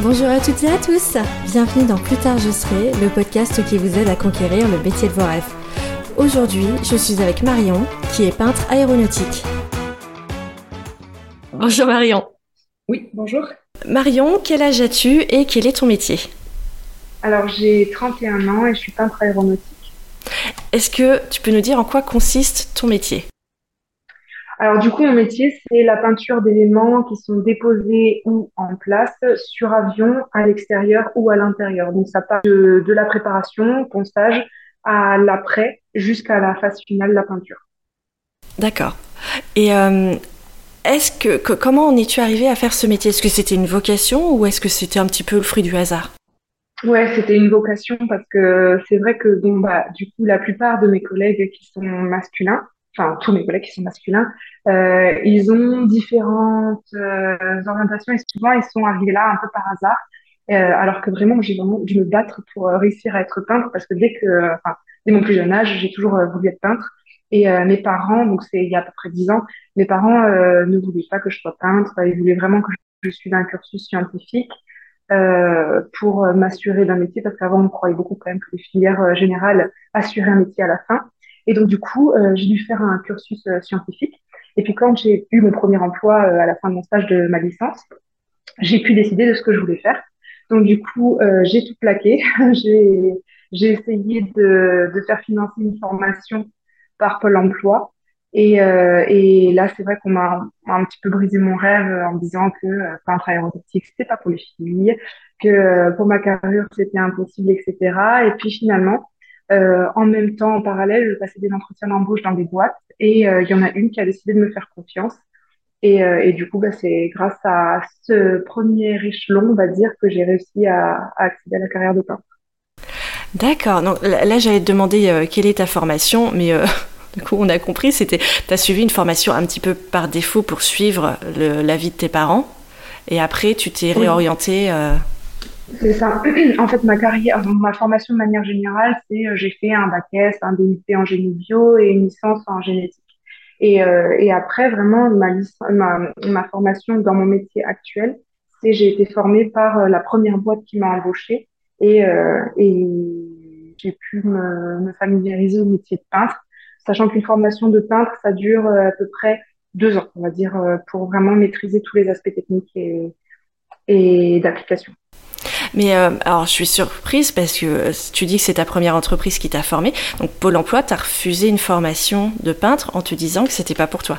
Bonjour à toutes et à tous, bienvenue dans Plus tard je serai, le podcast qui vous aide à conquérir le métier de vos rêves. Aujourd'hui, je suis avec Marion, qui est peintre aéronautique. Bonjour Marion. Oui, bonjour. Marion, quel âge as-tu et quel est ton métier? Alors j'ai 31 ans et je suis peintre aéronautique. Est-ce que tu peux nous dire en quoi consiste ton métier? Alors du coup, mon métier, c'est la peinture d'éléments qui sont déposés ou en place sur avion, à l'extérieur ou à l'intérieur. Donc ça part de, la préparation, ponçage, à l'après, jusqu'à la phase finale de la peinture. D'accord. Et euh, est-ce que, comment en es-tu arrivé à faire ce métier? Est-ce que c'était une vocation ou est-ce que c'était un petit peu le fruit du hasard? Ouais, c'était une vocation parce que c'est vrai que bon bah du coup la plupart de mes collègues qui sont masculins enfin tous mes collègues qui sont masculins, euh, ils ont différentes euh, orientations et souvent ils sont arrivés là un peu par hasard. Euh, alors que vraiment, j'ai vraiment dû me battre pour euh, réussir à être peintre parce que dès que, enfin, dès mon plus jeune âge, j'ai toujours euh, voulu être peintre. Et mes parents, donc c'est il y a à peu près dix ans, mes parents ne voulaient pas que je sois peintre. Ils voulaient vraiment que je suive un cursus scientifique. Euh, pour m'assurer d'un métier parce qu'avant on croyait beaucoup quand même que les filières générales assuraient un métier à la fin et donc, du coup, euh, j'ai dû faire un cursus euh, scientifique. Et puis, quand j'ai eu mon premier emploi euh, à la fin de mon stage de ma licence, j'ai pu décider de ce que je voulais faire. Donc, du coup, j'ai tout plaqué. j'ai, j'ai essayé de, de faire financer une formation par Pôle emploi. Et, et là, c'est vrai qu'on m'a un petit peu brisé mon rêve en me disant que euh, peintre aéronautique, c'était pas pour les filles, que pour ma carrière, c'était impossible, etc. Et puis finalement, euh, en même temps, en parallèle, je passais des entretiens d'embauche dans des boîtes et euh, il y en a une qui a décidé de me faire confiance. Et, euh, et du coup, bah, c'est grâce à ce premier échelon, on va dire, que j'ai réussi à, à, accéder à la carrière de peintre. D'accord. Donc là, j'allais te demander quelle est ta formation, mais du coup, on a compris, c'était, tu as suivi une formation un petit peu par défaut pour suivre la vie de tes parents. Et après, tu t'es réorienté c'est ça. En fait, ma carrière, ma formation de manière générale, c'est euh, j'ai fait un bac S, un DUT en génie bio et une licence en génétique. Et, euh, et après, vraiment, ma, ma, ma, formation dans mon métier actuel, c'est j'ai été formée par euh, la première boîte qui m'a embauchée et, euh, et j'ai pu me, me, familiariser au métier de peintre, sachant qu'une formation de peintre, ça dure à peu près deux ans, on va dire, pour vraiment maîtriser tous les aspects techniques et, et d'application. Mais euh, alors, je suis surprise parce que euh, tu dis que c'est ta première entreprise qui t'a formé. Donc, Pôle emploi t'a refusé une formation de peintre en te disant que c'était pas pour toi.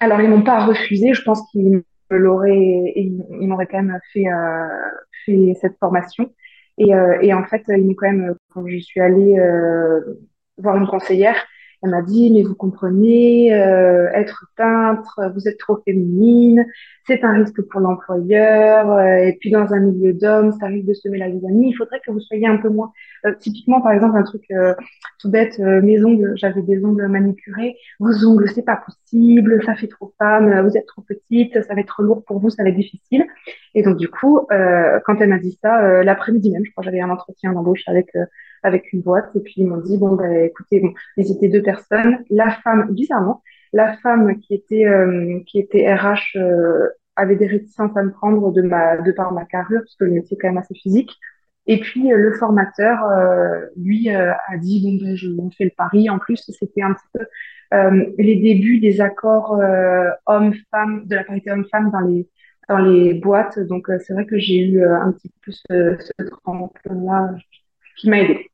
Alors, ils m'ont pas refusé. Je pense qu'ils l'auraient, ils, m'auraient quand même fait, euh, cette formation. Et, en fait, ils m'ont quand même, quand je suis allée voir une conseillère, elle m'a dit, mais vous comprenez, être peintre, vous êtes trop féminine, c'est un risque pour l'employeur, euh, et puis dans un milieu d'hommes, ça risque de semer la amis. Il faudrait que vous soyez un peu moins. Euh, typiquement, par exemple, un truc tout bête, mes ongles, j'avais des ongles manicurés. Vos ongles, c'est pas possible, ça fait trop femme, vous êtes trop petite, ça va être lourd pour vous, ça va être difficile. Et donc, du coup, quand elle m'a dit ça, l'après-midi même, je crois j'avais un entretien d'embauche avec avec une boîte. Et puis ils m'ont dit bon bah écoutez, bon, ils étaient deux personnes. La femme, bizarrement, la femme qui était euh, qui était RH euh, avait des réticences à me prendre de ma de par ma carrure parce que le métier est quand même assez physique. Et puis euh, le formateur, lui, a dit bon ben je on le pari. En plus, c'était un petit peu les débuts des accords hommes-femmes, de la parité homme-femme dans les dans les boîtes. Donc c'est vrai que j'ai eu un petit peu ce, ce tremplin-là qui m'a aidé.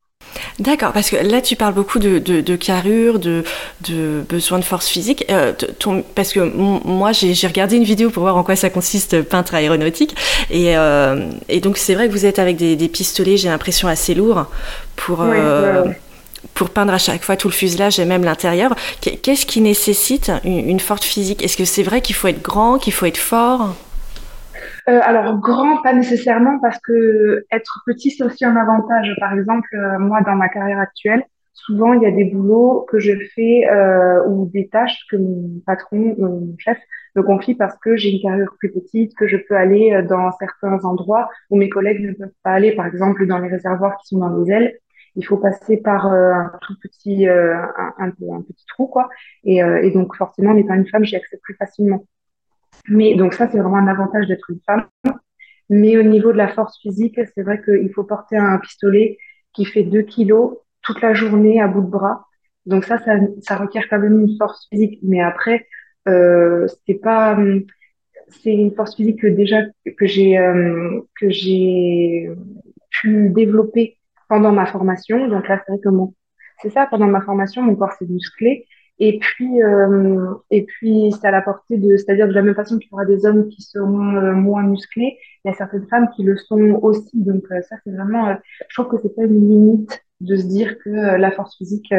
D'accord, parce que là tu parles beaucoup de, de, de carrure, de, de besoin de force physique. Euh, ton, parce que moi j'ai regardé une vidéo pour voir en quoi ça consiste peintre aéronautique. Et, euh, et donc c'est vrai que vous êtes avec des, des pistolets, j'ai l'impression assez lourds, pour, euh, pour peindre à chaque fois tout le fuselage et même l'intérieur. Qu'est-ce qui nécessite une, une forte physique? Est-ce que c'est vrai qu'il faut être grand, qu'il faut être fort? Euh, alors grand, pas nécessairement parce que être petit c'est aussi un avantage. Par exemple, euh, moi dans ma carrière actuelle, souvent il y a des boulots que je fais euh, ou des tâches que mon patron, mon chef me confie parce que j'ai une carrière plus petite, que je peux aller dans certains endroits où mes collègues ne peuvent pas aller. Par exemple, dans les réservoirs qui sont dans les ailes, il faut passer par un tout petit, un, un, petit trou quoi. Et, et donc forcément, n'étant une femme, j'y accède plus facilement. Mais donc ça, c'est vraiment un avantage d'être une femme. Mais au niveau de la force physique, c'est vrai qu'il faut porter un pistolet qui fait 2 kilos toute la journée à bout de bras. Donc ça, ça, ça requiert quand même une force physique. Mais après, euh, c'est pas, c'est une force physique que déjà que j'ai euh, que j'ai pu développer pendant ma formation. Donc là, c'est vrai que mon, c'est ça, pendant ma formation, mon corps s'est musclé. Et puis, euh, et puis, c'est à la portée de, c'est-à-dire de la même façon qu'il y aura des hommes qui seront euh, moins musclés, il y a certaines femmes qui le sont aussi. Donc euh, ça, c'est vraiment, euh, je trouve que c'est pas une limite de se dire que la force physique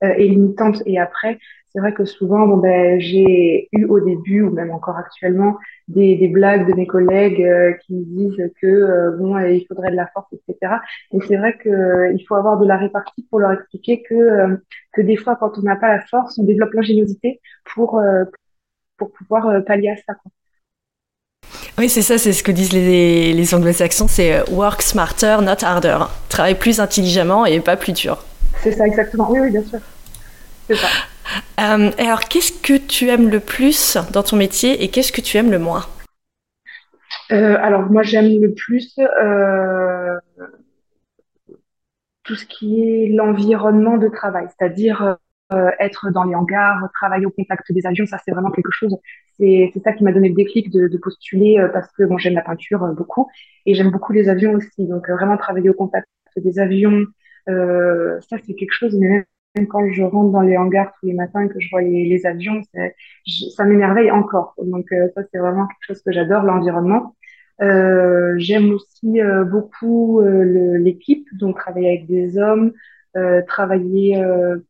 est limitante. Et après, c'est vrai que souvent, bon, ben, j'ai eu au début, ou même encore actuellement, des, des blagues de mes collègues euh, qui me disent que euh, bon, euh, il faudrait de la force, etc. Et c'est vrai que il faut avoir de la répartie pour leur expliquer que que des fois, quand on n'a pas la force, on développe l'ingéniosité pour pour pouvoir pallier à ça. Quoi. Oui, c'est ça, c'est ce que disent les, les anglo-saxons, c'est work smarter, not harder. Travaille plus intelligemment et pas plus dur. C'est ça, exactement. Oui, oui, bien sûr. C'est ça. Euh, alors, qu'est-ce que tu aimes le plus dans ton métier et qu'est-ce que tu aimes le moins? Euh, Alors, moi, j'aime le plus euh, tout ce qui est l'environnement de travail, c'est-à-dire être dans les hangars, travailler au contact des avions, ça c'est vraiment quelque chose. C'est ça qui m'a donné le déclic de, postuler parce que j'aime la peinture beaucoup et j'aime beaucoup les avions aussi. Donc vraiment travailler au contact des avions, ça c'est quelque chose quand je rentre dans les hangars tous les matins et que je vois les, avions, ça m'émerveille encore. Donc euh, ça, c'est vraiment quelque chose que j'adore, l'environnement. Euh, j'aime aussi euh, beaucoup l'équipe, donc travailler avec des hommes, travailler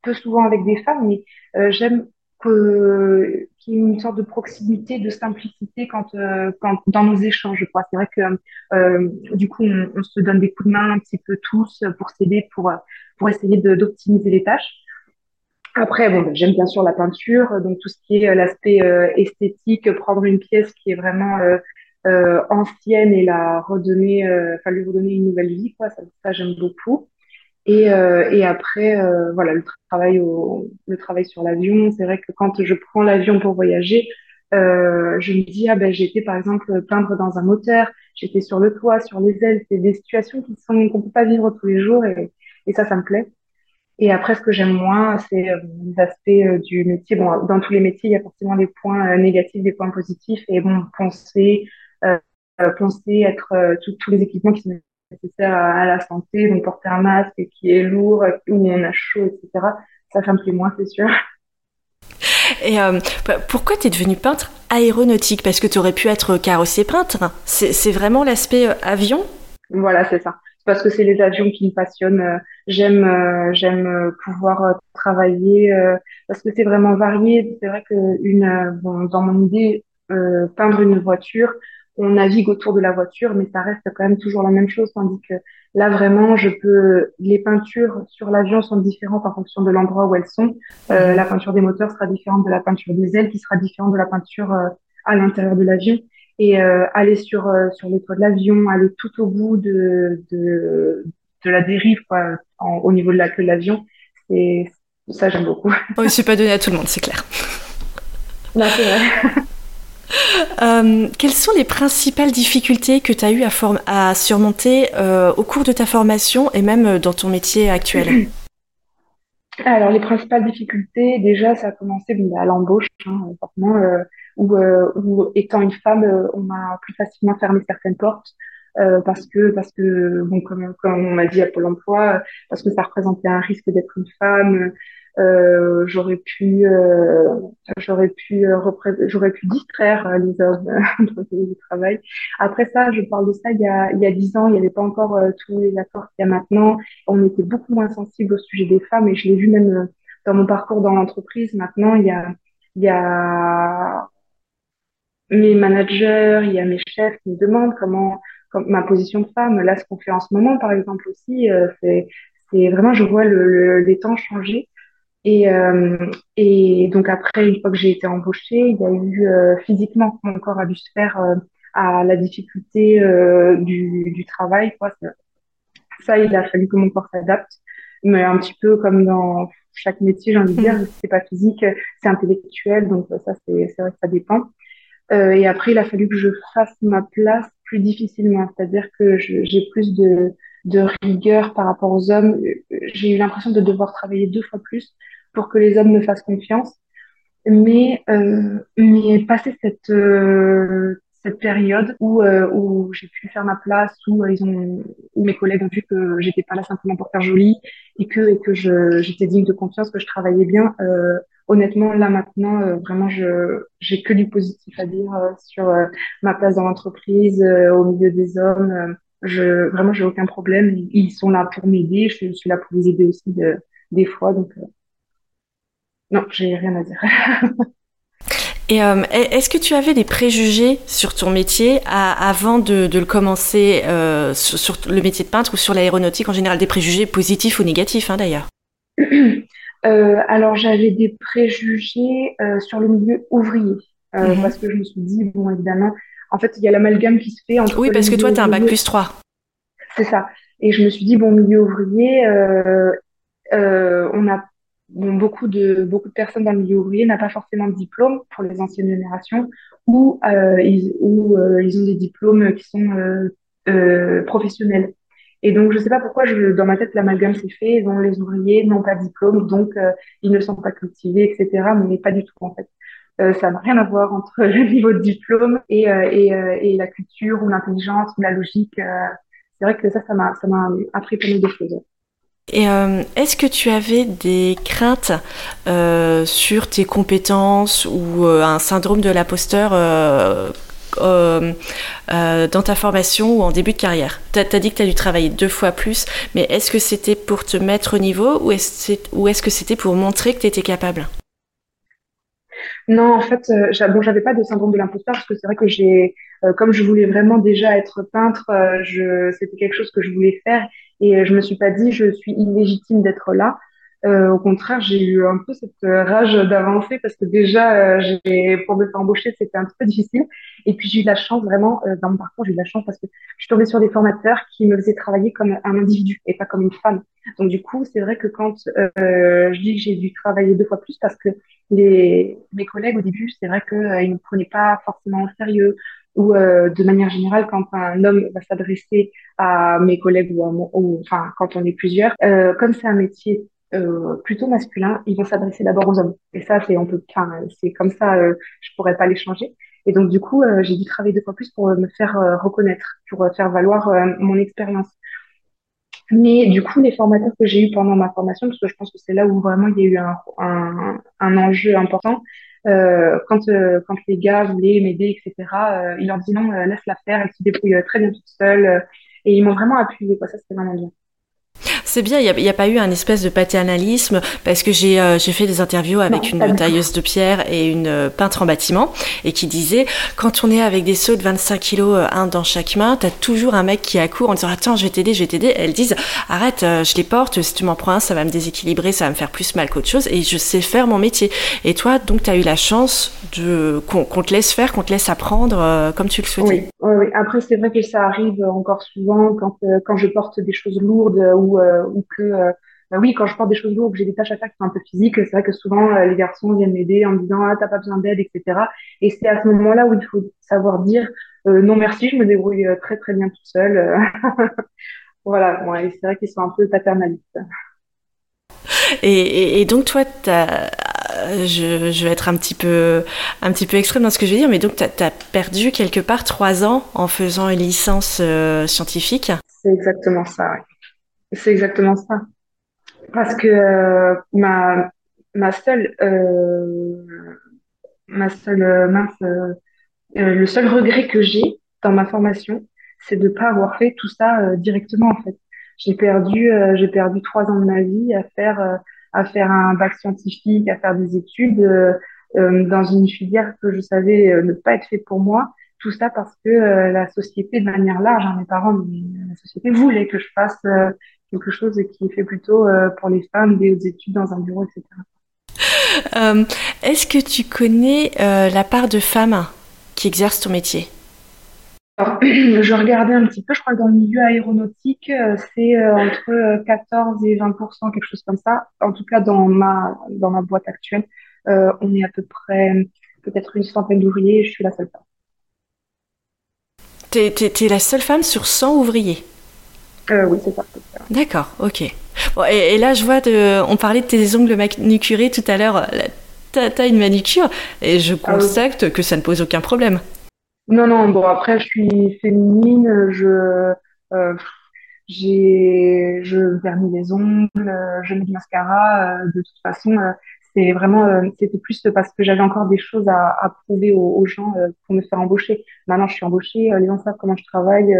peu souvent avec des femmes, mais j'aime qu'il y ait une sorte de proximité, de simplicité quand, quand dans nos échanges. Je crois, c'est vrai que du coup, on, on, se donne des coups de main un petit peu tous pour s'aider, pour pour essayer d'optimiser les tâches. Après, bon, ben, j'aime bien sûr la peinture, donc tout ce qui est euh, l'aspect euh, esthétique, prendre une pièce qui est vraiment euh, ancienne et la redonner, enfin lui redonner une nouvelle vie, quoi. Ça, ça j'aime beaucoup. Et, et après, voilà, le travail le travail sur l'avion. C'est vrai que quand je prends l'avion pour voyager, je me dis ah ben été par exemple peindre dans un moteur, j'étais sur le toit, sur les ailes. C'est des situations qui sont qu'on peut pas vivre tous les jours et, ça, ça me plaît. Et après, ce que j'aime moins, c'est euh, les aspects euh, du métier. Bon, dans tous les métiers, il y a forcément des points euh, négatifs, des points positifs. Et bon, penser, euh, penser être tous les équipements qui sont nécessaires à, la santé, donc porter un masque qui est lourd, où on a chaud, etc. Ça, plaît moins, c'est sûr. Et euh, pourquoi tu es devenu peintre aéronautique? Parce que tu aurais pu être carrossier peintre. C'est vraiment l'aspect avion? Voilà, c'est ça parce que c'est les avions qui me passionnent. Euh, j'aime euh, j'aime euh, pouvoir travailler parce que c'est vraiment varié. C'est vrai que une bon, dans mon idée peindre une voiture, on navigue autour de la voiture, mais ça reste quand même toujours la même chose. Tandis que là vraiment, je peux les peintures sur l'avion sont différentes en fonction de l'endroit où elles sont. la peinture des moteurs sera différente de la peinture des ailes, qui sera différente de la peinture à l'intérieur de l'avion et euh, aller sur euh, sur les toits de l'avion, aller tout au bout de de, de la dérive quoi, au niveau de la queue de l'avion, c'est ça j'aime beaucoup. Oui, c'est pas donné à tout le monde, c'est clair. Là, c'est vrai. Euh, quelles sont les principales difficultés que tu as eu à, surmonter euh, au cours de ta formation et même dans ton métier actuel? Alors, les principales difficultés, déjà, ça a commencé à l'embauche, hein. Euh, où, euh, étant une femme, euh, on m'a plus facilement fermé certaines portes. Euh, parce que parce que bon comme on m'a dit à Pôle Emploi parce que ça représentait un risque d'être une femme euh, j'aurais pu euh, j'aurais pu j'aurais pu distraire les hommes dans le travail après ça je parle de ça il y a il y a dix ans il n'y avait pas encore tous les accords qu'il y a maintenant on était beaucoup moins sensible au sujet des femmes et je l'ai vu même dans mon parcours dans l'entreprise maintenant il y a il y a mes managers, il y a mes chefs qui me demandent comment, ma position de femme. Là, ce qu'on fait en ce moment, par exemple aussi, euh, c'est, c'est vraiment, je vois le, les temps changer. Et, euh, et donc après, une fois que j'ai été embauchée, il y a eu euh, physiquement, mon corps a dû se faire à la difficulté du, du travail. Quoi. Ça, il a fallu que mon corps s'adapte, mais un petit peu comme dans chaque métier, j'ai envie de dire, mmh. c'est pas physique, c'est intellectuel, donc ça, c'est, c'est vrai que ça dépend. Euh, et après, il a fallu que je fasse ma place plus difficilement. C'est-à-dire que j'ai plus de, de rigueur par rapport aux hommes. J'ai eu l'impression de devoir travailler deux fois plus pour que les hommes me fassent confiance. Mais, euh, mais passer cette, euh, cette période où, euh, où j'ai pu faire ma place, où, ils ont, où mes collègues ont vu que j'étais pas là simplement pour faire joli et que, et que j'étais digne de confiance, que je travaillais bien, euh, honnêtement, là maintenant, euh, vraiment, je j'ai que du positif à dire euh, sur euh, ma place dans l'entreprise, au milieu des hommes. Je vraiment, j'ai aucun problème. Ils sont là pour m'aider. Je, suis là pour les aider aussi de, des fois. Donc non, j'ai rien à dire. Et est-ce que tu avais des préjugés sur ton métier avant de, de, le commencer sur, sur, le métier de peintre ou sur l'aéronautique en général, des préjugés positifs ou négatifs hein, d'ailleurs? Euh, alors j'avais des préjugés euh, sur le milieu ouvrier euh, mhm. parce que je me suis dit bon évidemment en fait il y a l'amalgame qui se fait entre oui parce que toi tu as un bac plus 3 c'est ça et je me suis dit bon milieu ouvrier on a bon, beaucoup de beaucoup de personnes dans le milieu ouvrier n'ont pas forcément de diplôme pour les anciennes générations ou ils, ou ils ont des diplômes qui sont professionnels et donc, je ne sais pas pourquoi, je, dans ma tête, l'amalgame s'est fait. Ils ont les ouvriers n'ont pas de diplôme, donc euh, ils ne sont pas cultivés, etc. Mais pas du tout, en fait. Euh, ça n'a rien à voir entre le niveau de diplôme et, euh, et, et la culture ou l'intelligence ou la logique. c'est vrai que ça, ça m'a, ça m'a appris pas mal de choses. Et est-ce que tu avais des craintes sur tes compétences ou un syndrome de l'imposteur euh, euh, dans ta formation ou en début de carrière? Tu as, dit que tu as dû travailler deux fois plus, mais est-ce que c'était pour te mettre au niveau ou est-ce que c'était pour montrer que tu étais capable? Non, en fait, euh, bon, j'avais pas de syndrome de l'imposteur parce que c'est vrai que j'ai, euh, comme je voulais vraiment déjà être peintre, je, c'était quelque chose que je voulais faire et je me suis pas dit je suis illégitime d'être là. Euh, au contraire, j'ai eu un peu cette euh, rage d'avancer parce que déjà, euh, j'ai, pour me faire embaucher, c'était un peu difficile. Et puis, j'ai eu la chance, vraiment, euh, dans mon parcours, j'ai eu la chance parce que je suis tombée sur des formateurs qui me faisaient travailler comme un individu et pas comme une femme. Donc, du coup, c'est vrai que quand je dis que j'ai dû travailler deux fois plus parce que les, mes collègues, au début, c'est vrai qu'ils ne me prenaient pas forcément au sérieux ou de manière générale, quand un homme va s'adresser à mes collègues ou, à ou enfin quand on est plusieurs, euh, comme c'est un métier euh, plutôt masculin, ils vont s'adresser d'abord aux hommes. Et ça, c'est on peut, c'est comme ça, euh, je pourrais pas les changer. Et donc du coup, euh, j'ai dû travailler deux fois plus pour me faire euh, reconnaître, pour faire valoir mon expérience. Mais du coup, les formateurs que j'ai eu pendant ma formation, parce que je pense que c'est là où vraiment il y a eu un, un, un enjeu important, quand quand les gars voulaient m'aider, etc., ils leur disaient non, laisse la faire, elle se débrouille très bien toute seule. et ils m'ont vraiment appuyé, quoi. Ça, c'était vraiment bien. C'est bien, il n'y a, pas eu un espèce de paternalisme parce que j'ai euh, fait des interviews avec une tailleuse de pierre et une euh, peintre en bâtiment et qui disait quand on est avec des seaux de 25 kilos, euh, un dans chaque main, t'as toujours un mec qui accourt en disant attends je vais t'aider, je vais t'aider. Elles disent arrête, je les porte, si tu m'en prends un, ça va me déséquilibrer, ça va me faire plus mal qu'autre chose et je sais faire mon métier. Et toi donc tu as eu la chance de qu'on te laisse faire, qu'on te laisse apprendre comme tu le souhaitais. Oui, après c'est vrai que ça arrive encore souvent quand, quand je porte des choses lourdes ou ou que euh, bah oui, quand je porte des choses lourdes, j'ai des tâches à faire qui sont un peu physiques, c'est vrai que souvent euh, les garçons viennent m'aider en me disant ah t'as pas besoin d'aide, etc. Et c'est à ce moment-là où il faut savoir dire euh, non merci, je me débrouille très très bien toute seule. voilà, c'est vrai qu'ils sont un peu paternalistes. Et, et, donc toi, je, vais être un petit peu un petit peu extrême dans ce que je vais dire, mais donc tu as, perdu quelque part trois ans en faisant une licence scientifique. C'est exactement ça. oui. C'est exactement ça. Parce que euh, ma, ma seule, euh, ma seule euh, euh, le seul regret que j'ai dans ma formation, c'est de pas avoir fait tout ça directement en fait. J'ai perdu, j'ai perdu trois ans de ma vie à faire, à faire un bac scientifique, à faire des études dans une filière que je savais ne pas être fait pour moi. Tout ça parce que la société, de manière large, hein, mes parents, la société voulait que je fasse quelque chose qui est fait plutôt euh, pour les femmes, des hautes études dans un bureau, etc. Euh, est-ce que tu connais euh, la part de femmes qui exercent ton métier? Alors, Je regardais un petit peu, je crois que dans le milieu aéronautique, c'est entre 14 et 20 quelque chose comme ça. En tout cas, dans ma, dans ma boîte actuelle, on est à peu près peut-être une centaine d'ouvriers et je suis la seule femme. Tu es, la seule femme sur 100 ouvriers? Oui, c'est ça. D'accord, ok. et, là, je vois, de, on parlait de tes ongles manucurés tout à l'heure. Tu as, une manicure et je ah constate que ça ne pose aucun problème. Non, non, bon, après, je suis féminine, je, euh, j'ai, je vernis les ongles, je mets du mascara. Euh, de toute façon, euh, c'est vraiment, euh, c'était plus parce que j'avais encore des choses à, à prouver aux, gens pour me faire embaucher. Maintenant, je suis embauchée, les gens savent comment je travaille,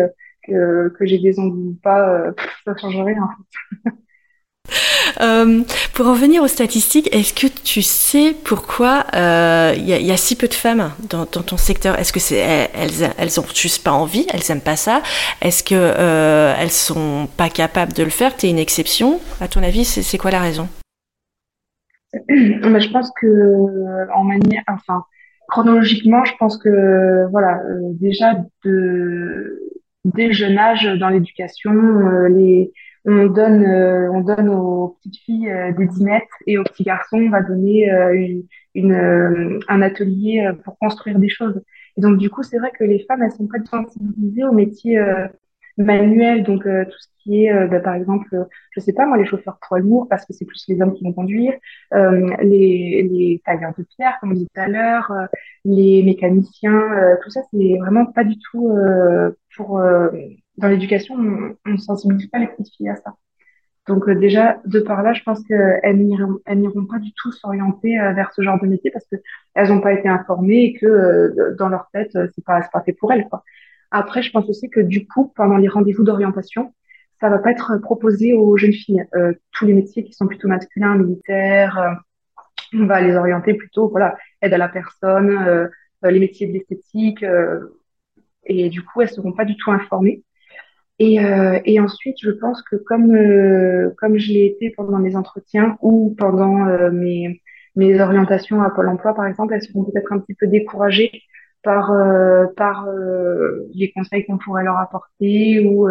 que, que j'ai des ongles ou pas, ça change rien. En fait. Euh, pour en venir aux statistiques, est-ce que tu sais pourquoi il euh, y, a si peu de femmes dans, ton secteur? Est-ce que c'est elles, elles ont juste pas envie, elles aiment pas ça? Est-ce que euh, elles sont pas capables de le faire? Tu es une exception? À ton avis, c'est quoi la raison? Je pense que en manière, enfin chronologiquement, je pense que voilà, déjà de dès jeune âge dans l'éducation, les on donne, euh, on donne aux petites filles euh, des dinettes et aux petits garçons, on va donner euh, une, un atelier pour construire des choses. Et donc, du coup, c'est vrai que les femmes, elles sont pas sensibilisées aux métiers manuels, donc tout ce qui est, bah, par exemple, je sais pas moi, les chauffeurs poids lourds, parce que c'est plus les hommes qui vont conduire, les, les tailleurs de pierre, comme on dit tout à l'heure, les mécaniciens, tout ça, c'est vraiment pas du tout pour dans l'éducation, on ne sensibilise pas les petites filles à ça. Donc euh, déjà, de par là, je pense qu'elles n'iront, pas du tout s'orienter euh, vers ce genre de métier parce qu'elles n'ont pas été informées et que euh, dans leur tête, c'est pas, pas fait pour elles. Quoi. Après, je pense aussi que du coup, pendant les rendez-vous d'orientation, ça va pas être proposé aux jeunes filles. tous les métiers qui sont plutôt masculins, militaires, on va les orienter plutôt, voilà, aide à la personne, les métiers de l'esthétique. et du coup, elles seront pas du tout informées. Et, euh, et ensuite, je pense que comme euh, comme je l'ai été pendant mes entretiens ou pendant euh, mes mes orientations à Pôle Emploi, par exemple, elles seront peut-être un petit peu découragées par euh, par les conseils qu'on pourrait leur apporter ou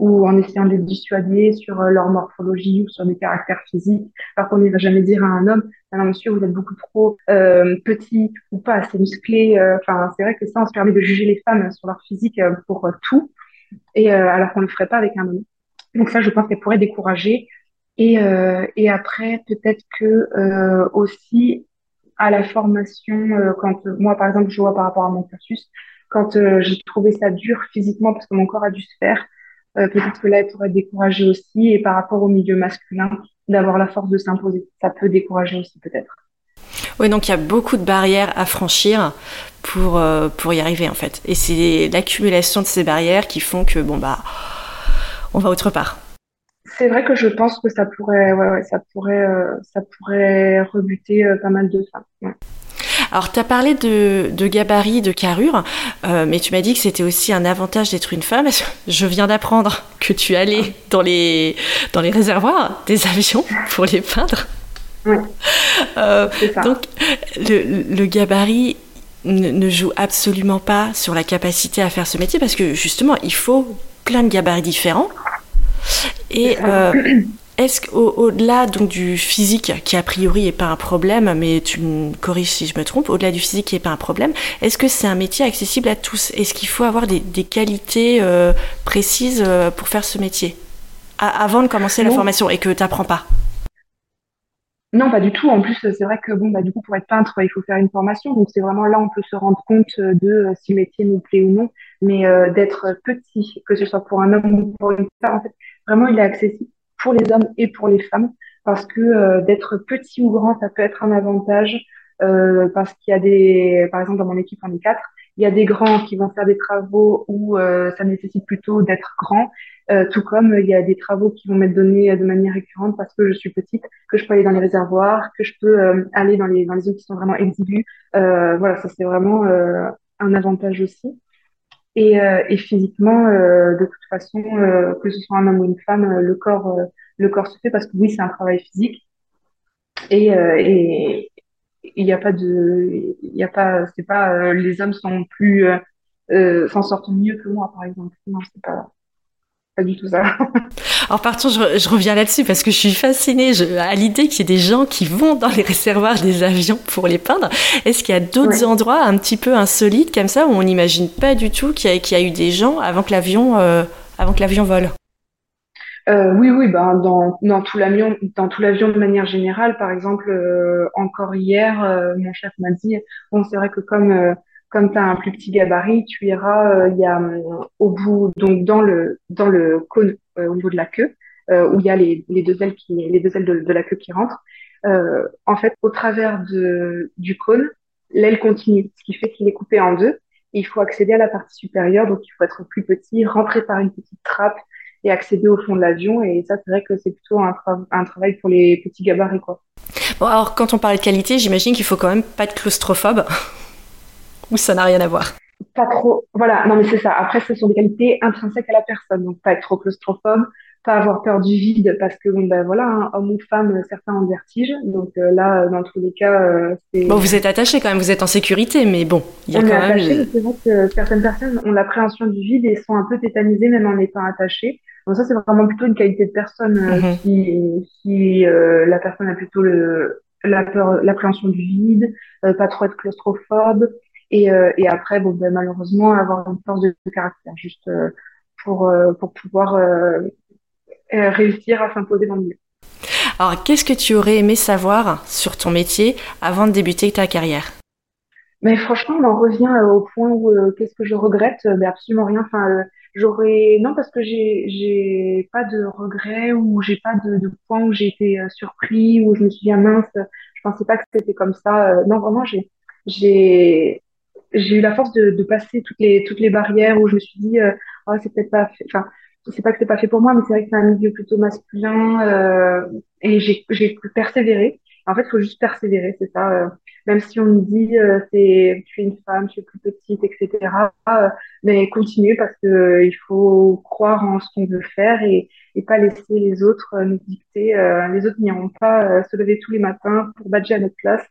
ou en essayant de les dissuader sur leur morphologie ou sur des caractères physiques. Alors qu'on ne va jamais dire à un homme, ah non monsieur, vous êtes beaucoup trop petit ou pas assez musclé. Enfin, c'est vrai que ça, on se permet de juger les femmes sur leur physique pour tout et euh, alors qu'on le ferait pas avec un homme. Donc ça, je pense qu'elle pourrait décourager. Et, euh, et après, peut-être que euh, aussi à la formation, quand moi, par exemple, je vois par rapport à mon cursus, quand j'ai trouvé ça dur physiquement parce que mon corps a dû se faire, peut-être que là, elle pourrait décourager aussi. Et par rapport au milieu masculin, d'avoir la force de s'imposer, ça peut décourager aussi peut-être. Oui, donc il y a beaucoup de barrières à franchir pour, euh, pour y arriver en fait. Et c'est l'accumulation de ces barrières qui font que bon bah on va autre part. C'est vrai que je pense que ça pourrait, ouais, ça pourrait, euh, ça pourrait rebuter euh, pas mal de femmes. Alors, tu as parlé de, de, gabarit, de carrure, mais tu m'as dit que c'était aussi un avantage d'être une femme. Je viens d'apprendre que tu allais dans les, dans les réservoirs des avions pour les peindre? Euh, donc, le, gabarit ne, joue absolument pas sur la capacité à faire ce métier parce que justement, il faut plein de gabarits différents. Et euh, est-ce qu'au-delà donc du physique, qui a priori n'est pas un problème, mais tu me corriges si je me trompe, au-delà du physique qui n'est pas un problème, est-ce que c'est un métier accessible à tous? Est-ce qu'il faut avoir des, qualités euh, précises pour faire ce métier? Avant de commencer la formation et que tu n'apprends pas? Non, pas du tout. En plus, c'est vrai que bon, bah, du coup, pour être peintre, il faut faire une formation. Donc, c'est vraiment là on peut se rendre compte de euh, si le métier nous plaît ou non. Mais euh, d'être petit, que ce soit pour un homme ou pour une femme, en fait, vraiment, il est accessible pour les hommes et pour les femmes. Parce que euh, d'être petit ou grand, ça peut être un avantage. parce qu'il y a des, par exemple, dans mon équipe, on est quatre. Il y a des grands qui vont faire des travaux où ça nécessite plutôt d'être grand. Euh, tout comme il y a des travaux qui vont m'être donnés euh, de manière récurrente parce que je suis petite, que je peux aller dans les réservoirs, que je peux euh, aller dans les dans les zones qui sont vraiment exigus. voilà, ça c'est vraiment un avantage aussi. Et, physiquement, de toute façon, que ce soit un homme ou une femme, le corps le corps se fait parce que oui, c'est un travail physique. Et il n'y a pas de il y a pas c'est pas les hommes sont plus s'en sortent mieux que moi par exemple non c'est pas pas du tout ça. Alors par contre, je, reviens là-dessus parce que je suis fascinée à l'idée qu'il y ait des gens qui vont dans les réservoirs des avions pour les peindre. Est-ce qu'il y a d'autres endroits un petit peu insolites comme ça où on n'imagine pas du tout qu'il y, a eu des gens avant que l'avion euh, avant que l'avion vole? Euh, oui, oui, ben dans, tout l'avion, dans tout l'avion de manière générale. Par exemple, euh, encore hier, euh, mon chef m'a dit, bon, c'est vrai que comme comme tu as un plus petit gabarit, tu iras, il y a au bout, donc dans le dans le cône au niveau de la queue, où il y a les, les deux ailes qui les deux ailes de, la queue qui rentrent. en fait, au travers de du cône, l'aile continue, ce qui fait qu'il est coupé en deux. il faut accéder à la partie supérieure, donc il faut être plus petit, rentrer par une petite trappe et accéder au fond de l'avion. Et ça, c'est vrai que c'est plutôt un, un, travail pour les petits gabarits. Quoi. Bon, alors quand on parle de qualité, j'imagine qu'il faut quand même pas être claustrophobe, ou ça n'a rien à voir Pas trop. Voilà, non mais c'est ça. Après, ce sont des qualités intrinsèques à la personne, donc pas être trop claustrophobe, pas avoir peur du vide parce que bon ben voilà hein, homme ou femme certains ont vertige donc euh, là dans tous les cas euh, c'est bon vous êtes attaché quand même vous êtes en sécurité mais bon il y a on quand est même attaché, c'est vrai que certaines personnes ont l'appréhension du vide et sont un peu tétanisées même en étant attachées. Donc ça c'est vraiment plutôt une qualité de personne euh, mhm. qui qui la personne a plutôt le la peur l'appréhension du vide pas trop être claustrophobe. Et, et après bon ben malheureusement avoir une force de, caractère juste pour pour pouvoir euh, réussir à s'imposer dans le milieu. Alors, qu'est-ce que tu aurais aimé savoir sur ton métier avant de débuter ta carrière? Mais franchement, on en revient euh, au point où euh, qu'est-ce que je regrette? Mais absolument rien. Enfin, j'aurais non parce que j'ai j'ai pas de regrets ou j'ai pas de, de point où j'ai été surpris ou je me suis dit ah, mince, je pensais pas que c'était comme ça. non, vraiment, j'ai j'ai j'ai eu la force de, de, passer toutes les toutes les barrières où je me suis dit oh, c'est peut-être pas enfin c'est pas que c'est pas fait pour moi, mais c'est vrai que c'est un milieu plutôt masculin euh, et j'ai j'ai persévéré. En fait, il faut juste persévérer, c'est ça. Euh, même si on me dit euh, c'est tu es une femme, tu es plus petite, etc. Euh, mais continuer parce que euh, il faut croire en ce qu'on veut faire et, et pas laisser les autres nous dicter. les autres n'iront pas se lever tous les matins pour badger à notre place.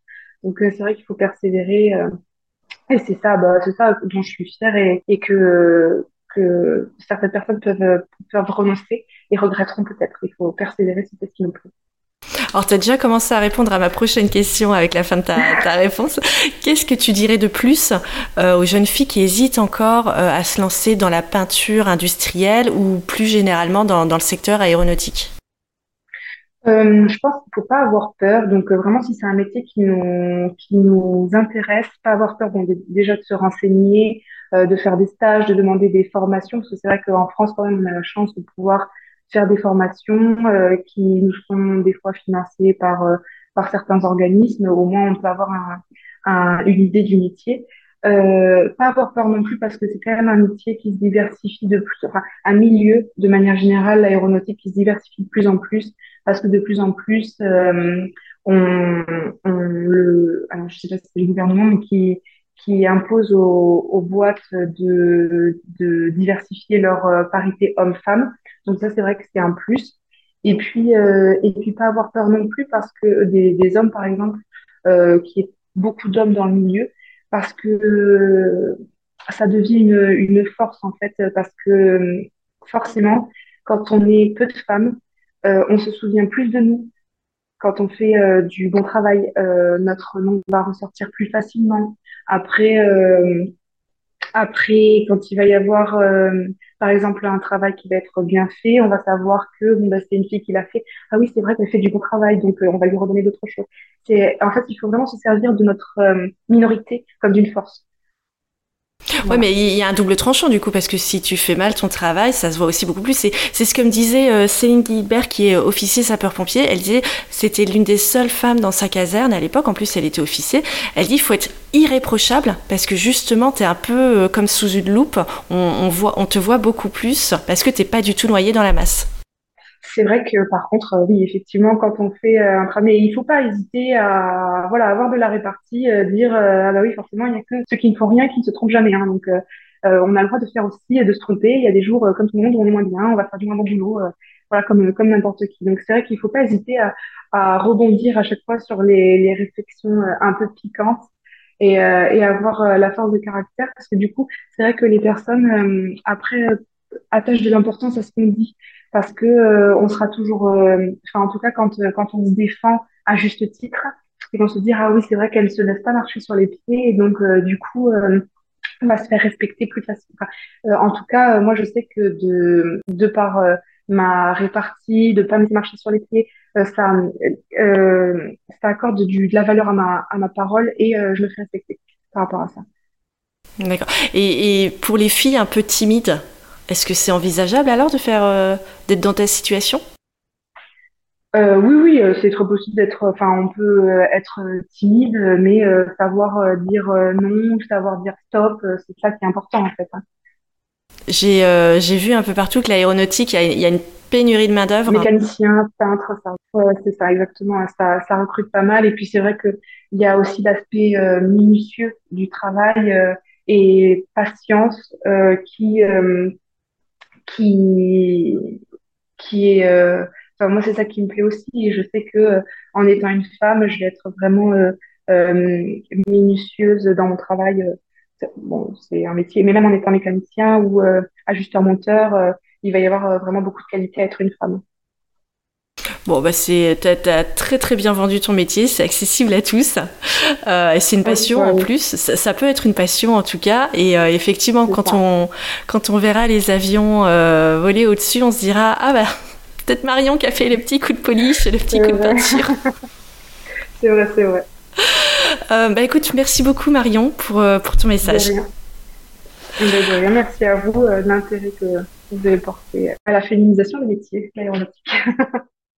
Donc c'est vrai qu'il faut persévérer. et c'est ça, bah, c'est ça dont je suis fière et, et que que certaines personnes peuvent, peuvent renoncer et regretteront peut-être. Il faut persévérer, c'est ce qui nous plaît. Alors, tu as déjà commencé à répondre à ma prochaine question avec la fin de ta, ta réponse. Qu'est-ce que tu dirais de plus euh, aux jeunes filles qui hésitent encore euh, à se lancer dans la peinture industrielle ou plus généralement dans, dans le secteur aéronautique? Euh, je pense qu'il faut pas avoir peur. Donc vraiment, si c'est un métier qui nous qui nous intéresse, pas avoir peur bon, déjà de se renseigner, euh, de faire des stages, de demander des formations, parce que c'est vrai qu'en France, quand même, on a la chance de pouvoir faire des formations euh, qui nous sont des fois financées par, euh, par certains organismes. Au moins, on peut avoir un, un, une idée du métier. Euh, pas avoir peur non plus parce que c'est quand même un métier qui se diversifie de plus, enfin un milieu de manière générale, l'aéronautique qui se diversifie de plus en plus parce que de plus en plus euh, on, on le, alors je sais pas si c'est le gouvernement mais qui qui impose aux, aux boîtes de, de, diversifier leur euh, parité homme-femme. Donc ça, c'est vrai que c'est un plus. Et puis, euh, et puis pas avoir peur non plus parce que des, des hommes, par exemple, euh, qui est beaucoup d'hommes dans le milieu, parce que ça devient une, une force en fait, parce que forcément, quand on est peu de femmes, euh, on se souvient plus de nous, quand on fait euh, du bon travail, euh, notre nom va ressortir plus facilement. Après, euh, après, quand il va y avoir, par exemple, un travail qui va être bien fait, on va savoir que bon, bah, c'est une fille qui l'a fait. Ah oui, c'est vrai qu'elle fait du bon travail, donc on va lui redonner d'autres choses. C'est, en fait, il faut vraiment se servir de notre minorité comme d'une force. Ouais, mais il y a un double tranchant du coup, parce que si tu fais mal ton travail, ça se voit aussi beaucoup plus. C'est ce que me disait euh, Céline Guilbert, qui est officier sapeur-pompier. Elle disait c'était l'une des seules femmes dans sa caserne à l'époque. En plus, elle était officier. Elle dit il faut être irréprochable parce que justement, tu es un peu euh, comme sous une loupe. On, on, voit, on te voit beaucoup plus parce que t'es pas du tout noyé dans la masse. C'est vrai que par contre, euh, oui, effectivement, quand on fait euh, un travail, il faut pas hésiter à voilà avoir de la répartie, euh, dire ah bah oui, forcément, il y a que ceux qui ne font rien qui ne se trompent jamais. Hein, donc on a le droit de faire aussi et de se tromper. Il y a des jours comme tout le monde où on est moins bien, on va faire du moins bon boulot, voilà comme comme n'importe qui. Donc c'est vrai qu'il faut pas hésiter à, à rebondir à chaque fois sur les, les réflexions un peu piquantes et, et avoir la force de caractère parce que du coup c'est vrai que les personnes après attache de l'importance à ce qu'on dit parce que on sera toujours, enfin en tout cas quand quand on se défend à juste titre, ils vont se dire ah oui c'est vrai qu'elle se laisse pas marcher sur les pieds et donc du coup on va se faire respecter plus facilement. en tout cas, moi, je sais que de, de par ma répartie, de pas me marcher sur les pieds, ça, euh, ça accorde du, de la valeur à ma, à ma parole et je me fais respecter par rapport à ça. D'accord. Et, et, pour les filles un peu timides, est-ce que c'est envisageable alors de faire euh, d'être dans ta situation? Euh, Oui, oui, euh, c'est trop possible d'être. Enfin, on peut être timide, mais savoir dire non, savoir dire stop, c'est ça qui est important en fait. Hein. J'ai vu un peu partout que l'aéronautique, il y, y, a une pénurie de main d'œuvre. Ça, ouais, c'est ça exactement. Ça, ça recrute pas mal. Et puis c'est vrai que il y a aussi l'aspect minutieux du travail et patience qui qui qui est euh, enfin moi c'est ça qui me plaît aussi et je sais que en étant une femme je vais être vraiment minutieuse dans mon travail bon c'est un métier mais même en étant mécanicien ou ajusteur monteur il va y avoir vraiment beaucoup de qualité à être une femme Bon, bah c'est, t'as, as très très bien vendu ton métier, c'est accessible à tous, euh, et c'est une passion en plus. Ça, peut être une passion en tout cas, et euh, effectivement, quand on quand on verra les avions euh, voler au-dessus, on se dira ah bah peut-être Marion qui a fait les petits coups de polish, les petits coups de peinture. c'est vrai, c'est vrai. bah écoute, merci beaucoup Marion pour pour ton message. De rien. Merci à vous de l'intérêt que vous avez porté à la féminisation des métiers aéronautiques.